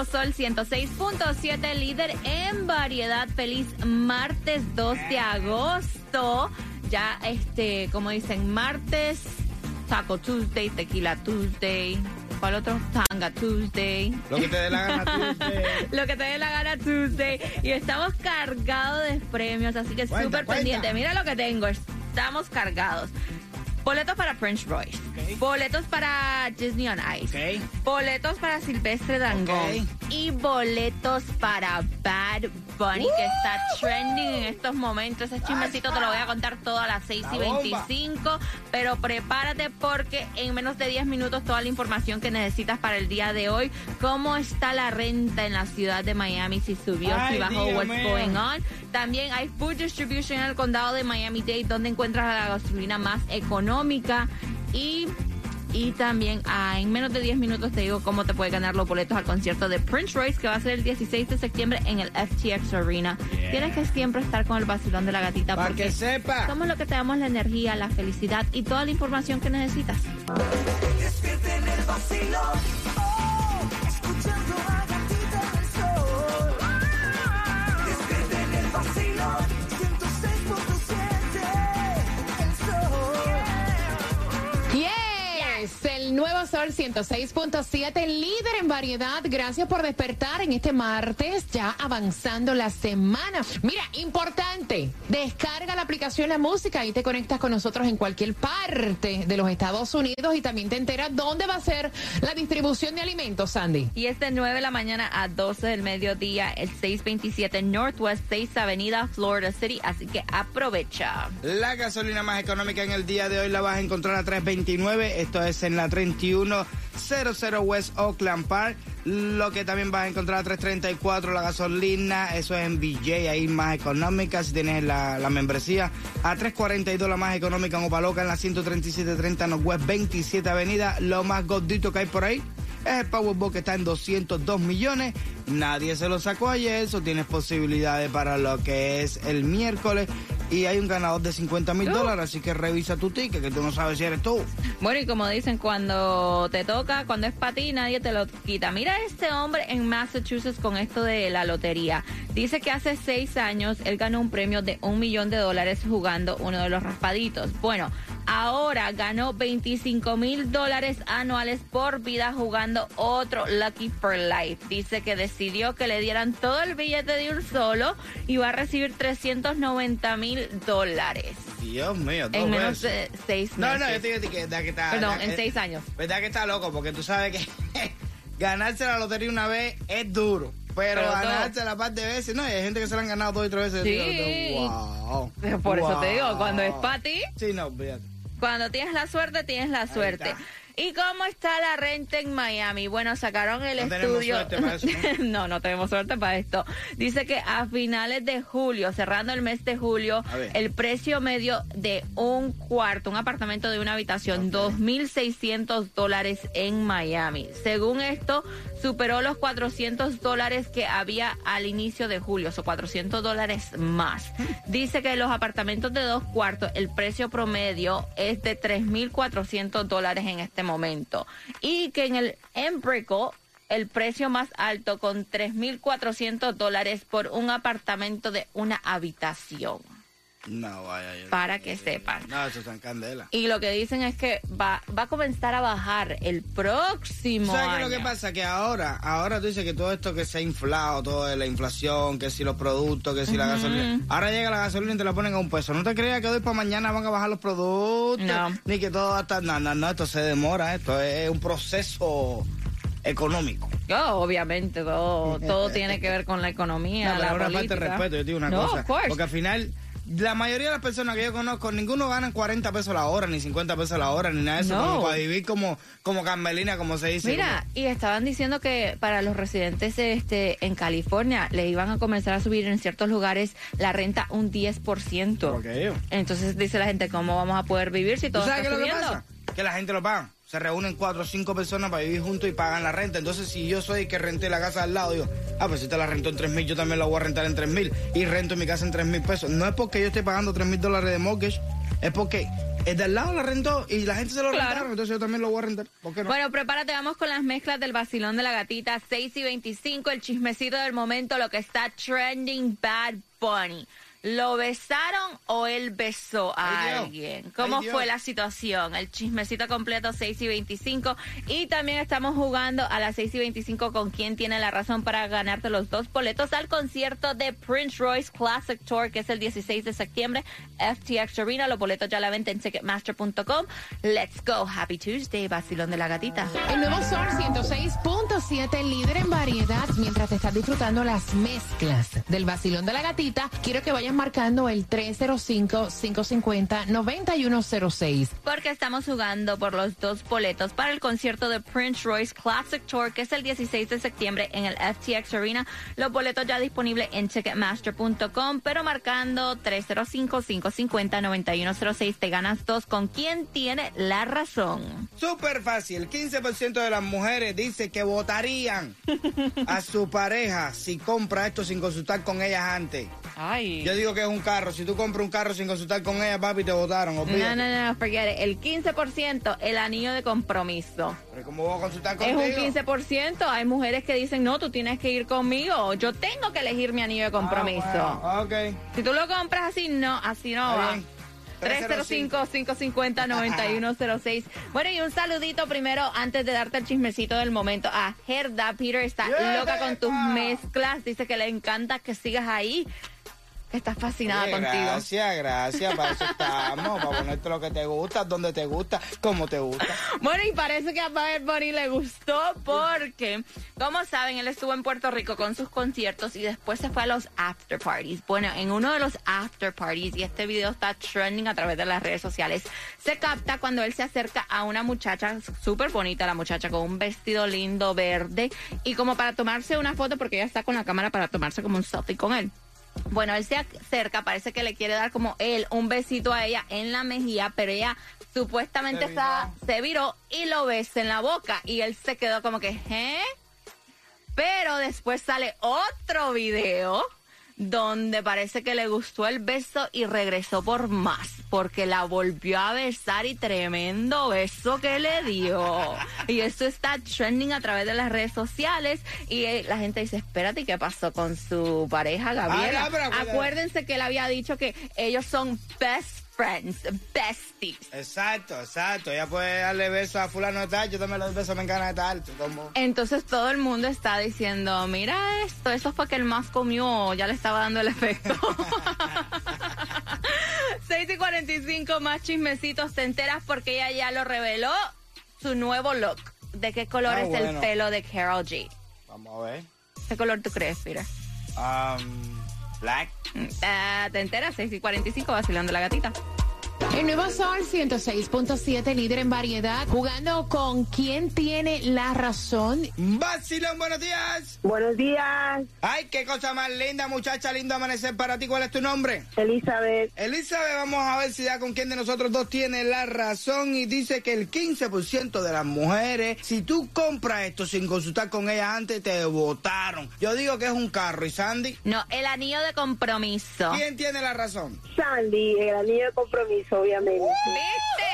Nuevo Sol 106.7, líder en variedad. Feliz martes 2 de agosto. Ya, este, como dicen, martes, Taco Tuesday, Tequila Tuesday. ¿Cuál otro? Tanga Tuesday. Lo que te dé la gana Tuesday. Lo que te dé la gana Tuesday. Y estamos cargados de premios, así que súper pendiente. Mira lo que tengo. Estamos cargados. Boletos para French Royce. Boletos para Disney on Ice. Boletos para Silvestre Dangond. Ok. Y boletos para Bad Bunny, que está trending en estos momentos. Ese chismecito te lo voy a contar todo a las 6 y La bomba. 25. Pero prepárate porque en menos de 10 minutos toda la información que necesitas para el día de hoy. Cómo está la renta en la ciudad de Miami, si subió, si bajó, what's going on. También hay food distribution en el condado de Miami-Dade, donde encuentras la gasolina más económica. Y, y también ah, en menos de 10 minutos te digo cómo te puedes ganar los boletos al concierto de Prince Royce, que va a ser el 16 de septiembre en el FTX Arena. Yeah. Tienes que siempre estar con el vacilón de la gatita Para que sepa. somos lo que te damos la energía, la felicidad y toda la información que necesitas. Despierten el vacilón. Sol 106.7, líder en variedad. Gracias por despertar en este martes, ya avanzando la semana. Mira, importante, descarga la aplicación La Música y te conectas con nosotros en cualquier parte de los Estados Unidos y también te enteras dónde va a ser la distribución de alimentos, Sandy. Y es de 9 de la mañana a 12 del mediodía, el 627 Northwest 6 Avenida, Florida City. Así que aprovecha. La gasolina más económica en el día de hoy la vas a encontrar a 3.29. Esto es en la 3100 West Oakland Park. Lo que también vas a encontrar a 3.34 la gasolina. Eso es en BJ, ahí más económica. Si tienes la, la membresía. A 3.42 la más económica en Opaloca, en la 13730 Northwest 27 Avenida. Lo más gordito que hay por ahí. Es el Powerball que está en 202 millones. Nadie se lo sacó ayer. Eso tienes posibilidades para lo que es el miércoles. Y hay un ganador de 50 mil dólares. Así que revisa tu ticket, que tú no sabes si eres tú. Bueno, y como dicen, cuando te toca, cuando es para ti, nadie te lo quita. Mira a este hombre en Massachusetts con esto de la lotería. Dice que hace seis años él ganó un premio de un millón de dólares jugando uno de los raspaditos. Bueno, ahora ganó 25 mil dólares anuales por vida jugando otro Lucky for Life. Dice que decidió que le dieran todo el billete de un solo y va a recibir 390 mil dólares. Dios mío, dos En menos de seis No, meses. no, yo te digo que, que está. Perdón, que- en seis años. ¿Verdad que está loco? Porque tú sabes que ganarse la lotería una vez es duro. Pero, Pero ganarse la par de veces, no, hay gente que se la han ganado dos y tres veces. Sí. Wow. Por eso te digo, cuando es para ti, Sí, no, fíjate. Cuando tienes la suerte, tienes la suerte. está. ¿Y cómo está la renta en Miami? Bueno, sacaron el No tenemos estudio. suerte para eso, ¿no? no, tenemos suerte para esto. Dice que a finales de julio, cerrando el mes de julio, el precio medio de un cuarto, un apartamento de una habitación, 2.600 dólares en Miami. Según esto, superó los 400 dólares que había al inicio de julio, o 400 dólares más. Dice que los apartamentos de dos cuartos, el precio promedio es de 3.400 dólares en este momento. Y que en el Embrickle, el precio más alto con 3.400 dólares por un apartamento de una habitación. No, vaya. yo- Para que sepan. No, eso está en candela. Y lo que dicen es que va, va a comenzar a bajar el próximo ¿Sabes qué año. es lo que pasa? Que ahora, ahora tú dices que todo esto que se ha inflado, toda la inflación, que si los productos, que si la gasolina. Ahora llega la gasolina y te la ponen a un peso. No te creas que hoy para mañana van a bajar los productos. No. Ni que todo va a estar. No, no, no, esto se demora. Esto es un proceso económico. Oh, obviamente, todo, todo tiene que ver con la economía, No, pero la una política. de respeto, yo te digo una no, cosa. Porque al final la mayoría de las personas que yo conozco, ninguno ganan 40 pesos la hora, ni 50 pesos la hora, ni nada de eso, No. como para vivir como, como Carmelina, como se dice. Mira, y estaban diciendo que para los residentes este, en California le iban a comenzar a subir en ciertos lugares la renta un 10%. ¿Por qué? Entonces dice la gente, ¿cómo vamos a poder vivir si ¿Tú todo está subiendo? Que la gente lo paga. Se reúnen cuatro o cinco personas para vivir juntos y pagan la renta. Entonces, si yo soy el que renté la casa al lado, digo, ah, pues si te la rentó en tres mil, yo también la voy a rentar en tres mil. Y rento mi casa en tres mil pesos. No es porque yo esté pagando tres mil dólares de mortgage, es porque el de al lado la rentó y la gente se lo Claro. rentaron. Entonces, yo también lo voy a rentar. ¿Por qué no? Bueno, prepárate, vamos con las mezclas del vacilón de la gatita 6 y 25, el chismecito del momento, lo que está trending Bad Bunny. ¿Lo besaron o él besó a Ay, alguien? ¿Cómo Ay, fue la situación? El chismecito completo 6 y 25. Y también estamos jugando a las 6 y 25 con quién tiene la razón para ganarte los dos boletos al concierto de Prince Royce Classic Tour, que es el 16 de septiembre, FTX Arena. Los boletos ya la venta en ticketmaster.com. Let's go. Happy Tuesday, vacilón de la gatita. El nuevo Sol 106.7, líder en variedad. Mientras te estás disfrutando las mezclas del vacilón de la gatita, quiero que vayas marcando el 305-550-9106. Porque estamos jugando por los dos boletos para el concierto de Prince Royce Classic Tour, que es el 16 de septiembre en el FTX Arena. Los boletos ya disponibles en Ticketmaster.com, pero marcando 305-550-9106 te ganas dos. ¿Con quién tiene la razón? Súper fácil. 15% de las mujeres dice que votarían a su pareja si compra esto sin consultar con ellas antes. Ay. Yo digo que es un carro. Si tú compras un carro sin consultar con ella, papi, te votaron. No, no, no, forget it. El 15%, el anillo de compromiso. Pero ¿cómo voy a consultar Es contigo? un 15%. Hay mujeres que dicen, no, tú tienes que ir conmigo. Yo tengo que elegir mi anillo de compromiso. Ah, bueno, ok. Si tú lo compras así, no, así no va. bien. 305-550-9106. Bueno, y un saludito primero antes de darte el chismecito del momento a Gerda. Peter está Yeah, loca con tus mezclas. Dice que le encanta que sigas ahí. Que estás fascinada Oye, contigo. Gracias, gracias. Para eso estamos. Para ponerte lo que te gusta, donde te gusta, como te gusta. Bueno, y parece que a Bad Bunny le gustó porque, como saben, él estuvo en Puerto Rico con sus conciertos y después se fue a los after parties. Bueno, en uno de los after parties, y este video está trending a través de las redes sociales, se capta cuando él se acerca a una muchacha súper bonita, la muchacha con un vestido lindo verde, y como para tomarse una foto, porque ella está con la cámara para tomarse como un selfie con él. Bueno, él se acerca, parece que le quiere dar como él un besito a ella en la mejilla, pero ella supuestamente Se está, se viró y lo besa en la boca y él se quedó como que, ¿eh? Pero después sale otro video donde parece que le gustó el beso y regresó por más, porque la volvió a besar y tremendo beso que le dio. Y eso está trending a través de las redes sociales y eh, la gente dice, espérate, ¿qué pasó con su pareja Gabriela? Ah, Acuérdense que él había dicho que ellos son best friends, besties. Exacto, exacto. Ella puede darle besos a fulano tal, yo también le doy besos a Mengana tal. como- Entonces todo el mundo está diciendo, mira esto, eso fue que el más comió, ya le estaba dando el efecto. 6 y 45 más chismecitos, te enteras porque ella ya lo reveló, su nuevo look. ¿De qué color Ah, es el pelo de Carol G? Vamos a ver. ¿Qué color tú crees, Peter? Um, black. Mm, ah, ¿Te enteras? 6 y 45, vacilando la gatita. El nuevo Sol 106.7, líder en variedad, jugando con quién tiene la razón. Vacilón, buenos días. Buenos días, Ay, qué cosa más linda, muchacha, lindo amanecer para ti. ¿Cuál es tu nombre? Elizabeth. Elizabeth, vamos a ver si ya con quién de nosotros dos tiene la razón y dice que el 15% de las mujeres, si tú compras esto sin consultar con ellas antes, te votaron. Yo digo que es un carro. ¿Y Sandy? No, el anillo de compromiso. ¿Quién tiene la razón? Sandy, el anillo de compromiso, obviamente. ¿Viste?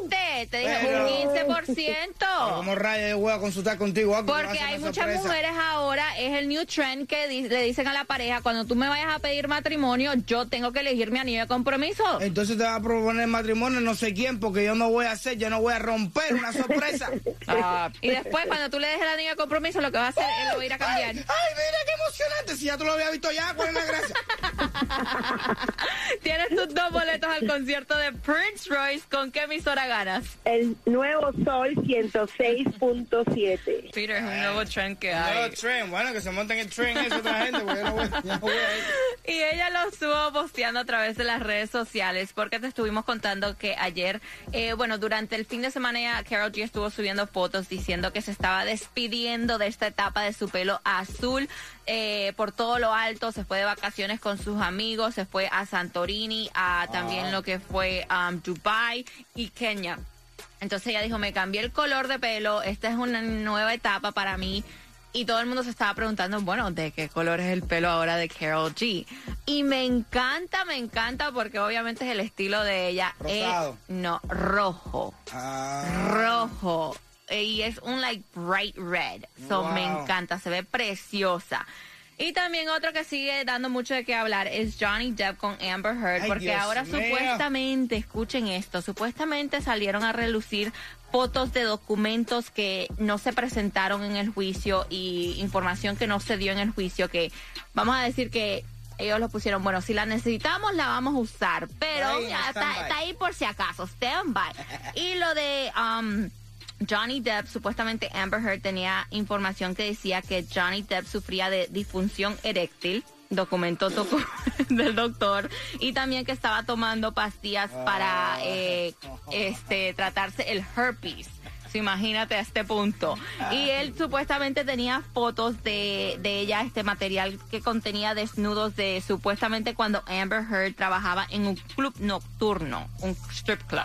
¿Viste? Te dije Pero- un 15%. ¿Cómo rayos yo voy a consultar contigo? algo que va a Porque hay una muchas sorpresa? mujeres ahora, es el new trend que di- le dicen a la pareja, cuando tú me vayas a pedir matrimonio, yo tengo que elegir mi anillo de compromiso. Entonces te va a proponer matrimonio no sé quién, porque yo no voy a hacer, yo no voy a romper una sorpresa. Ah, y después, cuando tú le des el anillo de compromiso, lo que va a hacer, él lo va a ir a cambiar. Ay, mira qué emocionante si ya tú lo habías visto ya? ¿Cuál es la gracia? Tienes tus dos boletos al concierto de Prince Royce. ¿Con qué emisora ganas? El nuevo Sol 106.7. Peter, es un nuevo trend que No, hay. tren, bueno, que se monten en el tren eso otra gente, porque yo no voy, yo no voy a ir. Y ella lo estuvo posteando a través de las redes sociales porque te estuvimos contando que ayer, eh, bueno, durante el fin de semana ya Carol G estuvo subiendo fotos diciendo que se estaba despidiendo de esta etapa de su pelo azul eh, por todo lo alto, se fue de vacaciones con sus amigos, se fue a Santorini, a también lo que fue um, Dubai y Kenia. Entonces ella dijo, me cambié el color de pelo, esta es una nueva etapa para mí. Y todo el mundo se estaba preguntando, bueno, ¿de qué color es el pelo ahora de Carol G? Y me encanta, me encanta porque obviamente es el estilo de ella. Rosado. No, rojo. Ah, Rojo. Y es un like bright red. So Wow. me encanta, se ve preciosa. Y también otro que sigue dando mucho de qué hablar es Johnny Depp con Amber Heard, Ay, porque Dios ahora supuestamente, escuchen esto, supuestamente salieron a relucir fotos de documentos que no se presentaron en el juicio y información que no se dio en el juicio, que vamos a decir que ellos lo pusieron, bueno, si la necesitamos la vamos a usar, pero está, está ahí por si acaso, stand by. Y lo de... um, Johnny Depp, supuestamente Amber Heard tenía información que decía que Johnny Depp sufría de disfunción eréctil, documento docu- del doctor, y también que estaba tomando pastillas para eh, este tratarse el herpes. So, imagínate a este punto. Y él supuestamente tenía fotos de, de ella, este material que contenía desnudos de supuestamente cuando Amber Heard trabajaba en un club nocturno, un strip club.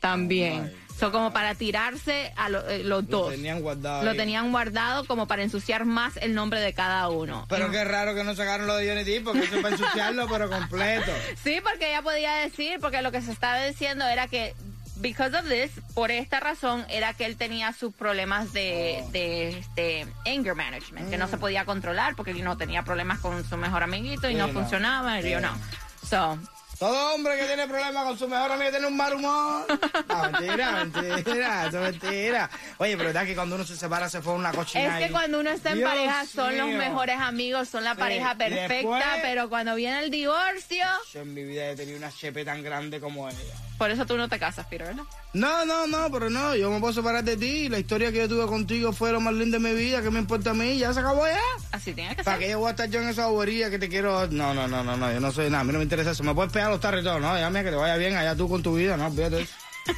También. So, como para tirarse a lo- eh, los Lo dos. tenían guardado. Lo ahí. tenían guardado como para ensuciar más el nombre de cada uno. Pero qué raro que no sacaron lo de Johnny Depp, porque eso es para ensuciarlo, pero completo. Sí, porque ella podía decir, porque lo que se estaba diciendo era que, because of this, por esta razón, era que él tenía sus problemas de, Oh. de este, anger management, que no se podía controlar porque él no tenía problemas con su mejor amiguito y Mm. Sí, no, no. funcionaba, y yo Sí. no. So, Todo hombre que tiene problemas con su mejor amigo tiene un mal humor. No, mentira, mentira, eso es mentira. Oye, pero verdad que cuando uno se separa se fue una cochina Es que cuando uno está en Dios pareja son los mejores amigos, son la Sí, pareja perfecta, después- pero cuando viene el divorcio, Yo en mi vida he tenido una chepe tan grande como ella. por eso tú no te casas, Peter, ¿verdad? No, no, no, pero no, yo me puedo separar de ti. La historia que yo tuve contigo fue lo más lindo de mi vida. ¿Qué me importa a mí? Ya se acabó ya. Así tiene que ¿Para ser. qué yo voy a estar yo en esa bobería que te quiero? No, no, no, no, no, yo no soy nada. A mí no me interesa eso. Me puedes pegar los tarros y todo, ¿no? Mira que te vaya bien allá tú con tu vida, ¿no? Fíjate.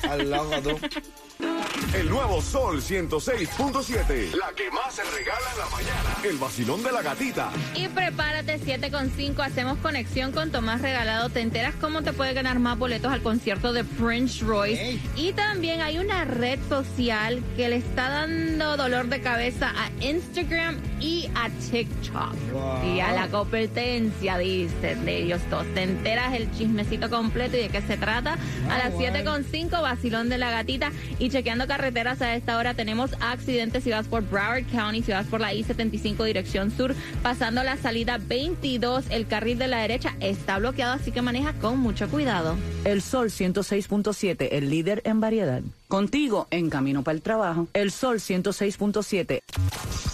Al loco tú. El nuevo Sol 106.7. La que más se regala en la mañana. El vacilón de la gatita. Y prepárate, 7 con 5, hacemos conexión con Tomás Regalado. Te enteras cómo te puede ganar más boletos al concierto de Prince Royce. Y también hay una red social que le está dando dolor de cabeza a Instagram y a TikTok. Wow. Y a la competencia, dice, de ellos dos. Te enteras el chismecito completo y de qué se trata. a las wow. 7 con 5, vacilón de la gatita. Y chequeando carreteras a esta hora tenemos accidentes si vas por Broward County, si vas por la I-75 dirección sur, pasando la salida 22, el carril de la derecha está bloqueado, así que maneja con mucho cuidado. El Sol 106.7, el líder en variedad. Contigo, en camino para el trabajo. El Sol 106.7.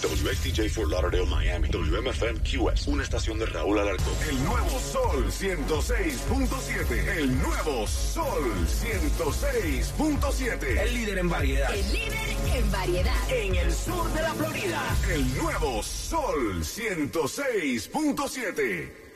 WXTJ for Lauderdale, Miami. WMFM QS. Una estación de Raúl Alarcón. El nuevo Sol 106.7. El nuevo Sol 106.7. El líder en variedad. El líder en variedad. En el sur de la Florida. El nuevo Sol 106.7.